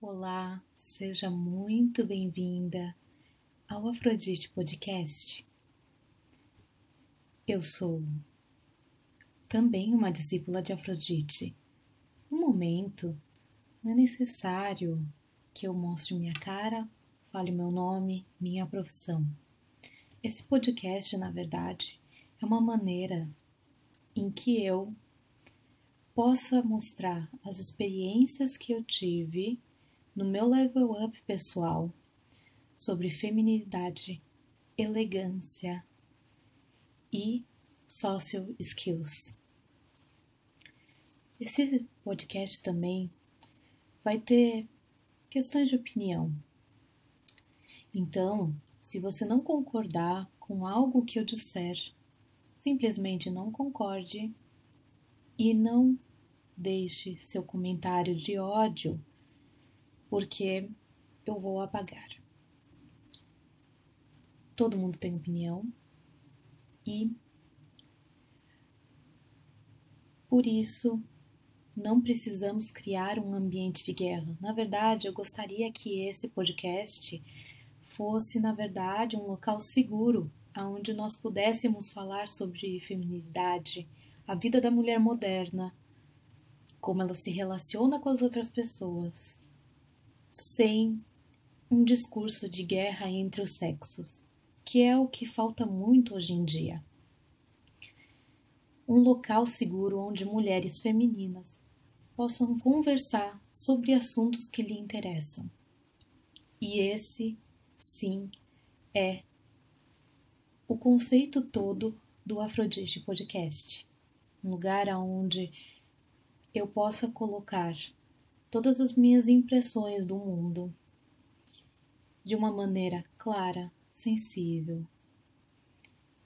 Olá, seja muito bem-vinda ao Afrodite Podcast. Eu sou também uma discípula de Afrodite. No momento, não é necessário que eu mostre minha cara, fale meu nome, minha profissão. Esse podcast, na verdade, é uma maneira em que eu possa mostrar as experiências que eu tive no meu level up pessoal sobre feminilidade, elegância e social skills. Esse podcast também vai ter questões de opinião. Então, se você não concordar com algo que eu disser, simplesmente não concorde e não deixe seu comentário de ódio porque eu vou apagar. Todo mundo tem opinião e por isso não precisamos criar um ambiente de guerra. Na verdade, eu gostaria que esse podcast fosse, na verdade, um local seguro onde nós pudéssemos falar sobre feminilidade, a vida da mulher moderna, como ela se relaciona com as outras pessoas, sem um discurso de guerra entre os sexos, que é o que falta muito hoje em dia. Um local seguro onde mulheres femininas possam conversar sobre assuntos que lhe interessam. E esse, sim, é o conceito todo do Afrodite Podcast. Um lugar onde eu possa colocar todas as minhas impressões do mundo de uma maneira clara, sensível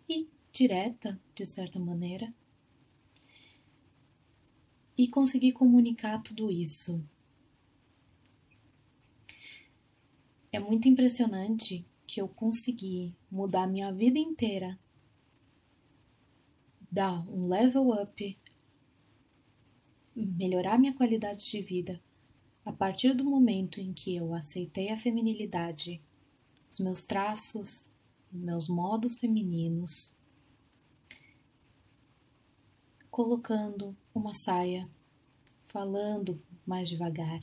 e direta, de certa maneira, e conseguir comunicar tudo isso. É muito impressionante que eu consegui mudar minha vida inteira, dar um level up, melhorar minha qualidade de vida a partir do momento em que eu aceitei a feminilidade, os meus traços, meus modos femininos, colocando uma saia, falando mais devagar,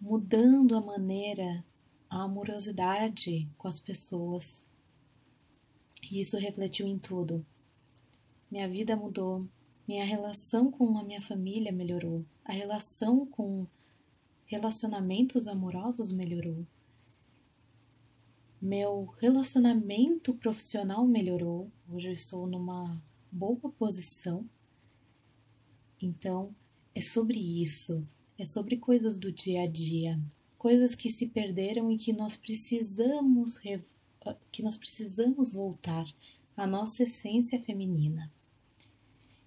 mudando a maneira, a amorosidade com as pessoas. E isso refletiu em tudo. Minha vida mudou, minha relação com a minha família melhorou, a relação com relacionamentos amorosos melhorou, meu relacionamento profissional melhorou. Hoje eu estou numa boa posição. Então, é sobre isso, é sobre coisas do dia a dia, coisas que se perderam e que nós precisamos que nós precisamos voltar à nossa essência feminina.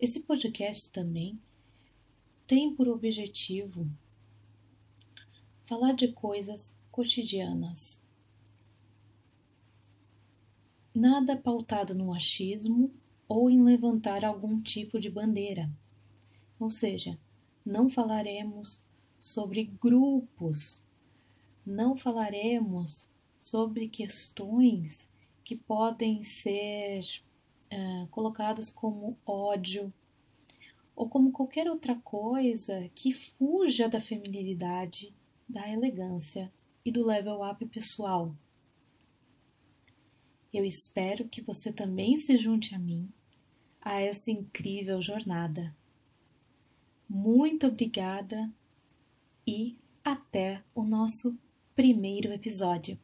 Esse podcast também tem por objetivo falar de coisas cotidianas. Nada pautado no achismo ou em levantar algum tipo de bandeira. Ou seja, não falaremos sobre grupos, não falaremos sobre questões que podem ser uh, colocados como ódio ou como qualquer outra coisa que fuja da feminilidade, da elegância e do level up pessoal. Eu espero que você também se junte a mim a essa incrível jornada. Muito obrigada e até o nosso primeiro episódio,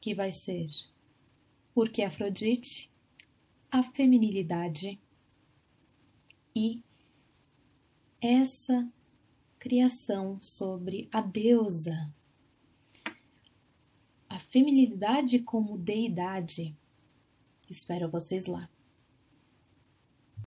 que vai ser Porque Afrodite a feminilidade e essa criação sobre a deusa, a feminilidade como deidade. Espero vocês lá.